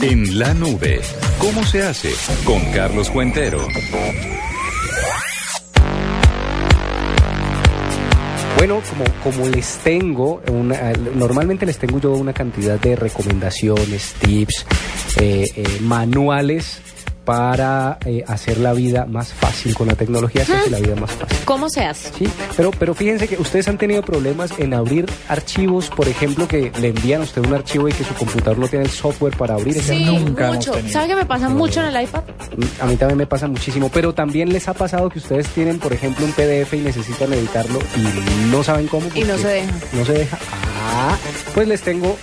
En la nube, ¿cómo se hace? Con Carlos Cuentero. Bueno, como, como les tengo, una, normalmente les tengo yo una cantidad de recomendaciones, tips, eh, eh, manuales para eh, hacer la vida más fácil con la tecnología, se hace la vida más fácil. ¿Cómo se hace? Sí, pero, pero fíjense que ustedes han tenido problemas en abrir archivos, por ejemplo, que le envían a usted un archivo y que su computador no tiene el software para abrir ese Sí, archivo. mucho. ¿Sabe qué me pasa mucho en el iPad? A mí también me pasa muchísimo, pero también les ha pasado que ustedes tienen, por ejemplo, un PDF y necesitan editarlo y no saben cómo. Y no se deja. No se deja. Ah, pues les tengo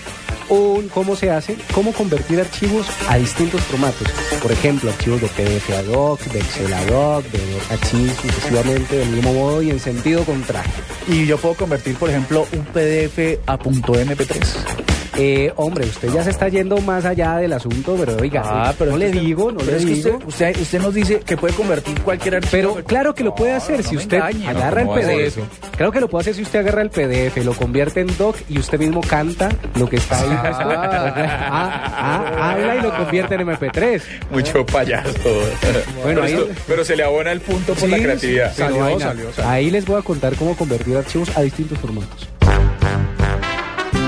un cómo se hace, cómo convertir archivos a distintos formatos. Por ejemplo, archivos de PDF a doc, de Excel a doc, de doc a chis, sucesivamente, del mismo modo y en sentido contrario. Y yo puedo convertir, por ejemplo, un PDF a punto .mp3. Eh, hombre, usted ya se está yendo más allá del asunto, pero oiga, Ah, pero no le usted- digo, no le digo. Usted, usted, usted nos dice que puede convertir cualquier archivo. Pero claro que lo puede hacer no si usted engañe. agarra el ¿cómo va a hacer PDF. Claro que lo puede hacer si usted agarra el PDF, lo convierte en doc y usted mismo canta lo que está ahí. Ah, ah, habla y lo convierte en MP3. Mucho payaso. Bueno, pero, ahí- esto- pero se le abona el punto por la creatividad. sí, pero Salió, vaina. salió, salió. Ahí les voy a contar cómo convertir archivos a distintos formatos.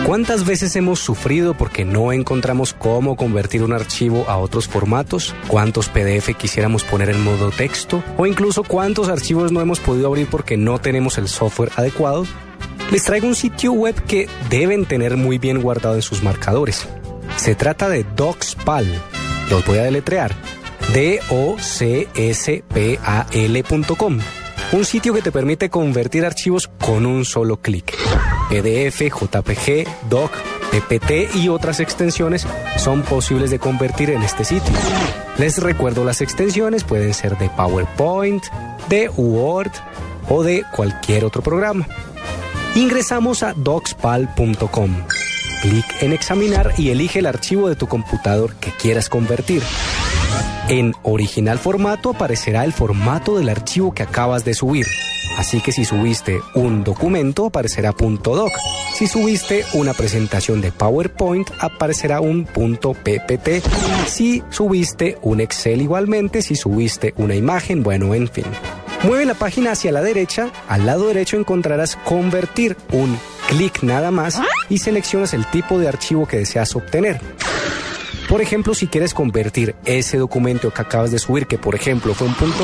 ¿Cuántas veces hemos sufrido porque no encontramos cómo convertir un archivo a otros formatos? ¿Cuántos PDF quisiéramos poner en modo texto? ¿O incluso cuántos archivos no hemos podido abrir porque no tenemos el software adecuado? Les traigo un sitio web que deben tener muy bien guardado en sus marcadores. Se trata de Docspal. Los voy a deletrear. D-O-C-S-P-A-L.com. Un sitio que te permite convertir archivos con un solo clic. PDF, JPG, Doc, PPT y otras extensiones son posibles de convertir en este sitio. Les recuerdo las extensiones pueden ser de PowerPoint, de Word o de cualquier otro programa. Ingresamos a docspal.com. Clic en examinar y elige el archivo de tu computador que quieras convertir. En original formato aparecerá el formato del archivo que acabas de subir. Así que si subiste un documento aparecerá .doc. Si subiste una presentación de PowerPoint aparecerá un .ppt. Si subiste un Excel igualmente, si subiste una imagen, bueno, en fin. Mueve la página hacia la derecha, al lado derecho encontrarás convertir un clic nada más y seleccionas el tipo de archivo que deseas obtener. Por ejemplo, si quieres convertir ese documento que acabas de subir, que por ejemplo fue un punto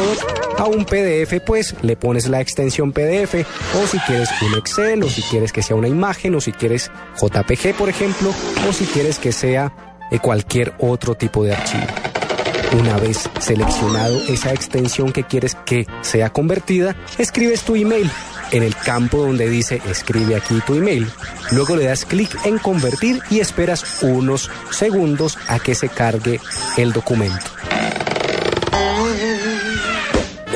a un PDF, pues le pones la extensión PDF, o si quieres un Excel, o si quieres que sea una imagen, o si quieres JPG, por ejemplo, o si quieres que sea eh, cualquier otro tipo de archivo. Una vez seleccionado esa extensión que quieres que sea convertida, escribes tu email en el campo donde dice escribe aquí tu email. Luego le das clic en convertir y esperas unos segundos a que se cargue el documento.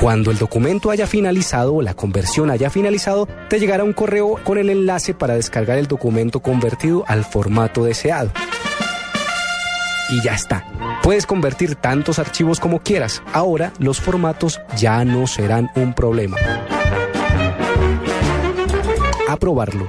Cuando el documento haya finalizado o la conversión haya finalizado, te llegará un correo con el enlace para descargar el documento convertido al formato deseado. Y ya está. Puedes convertir tantos archivos como quieras. Ahora los formatos ya no serán un problema. A probarlo.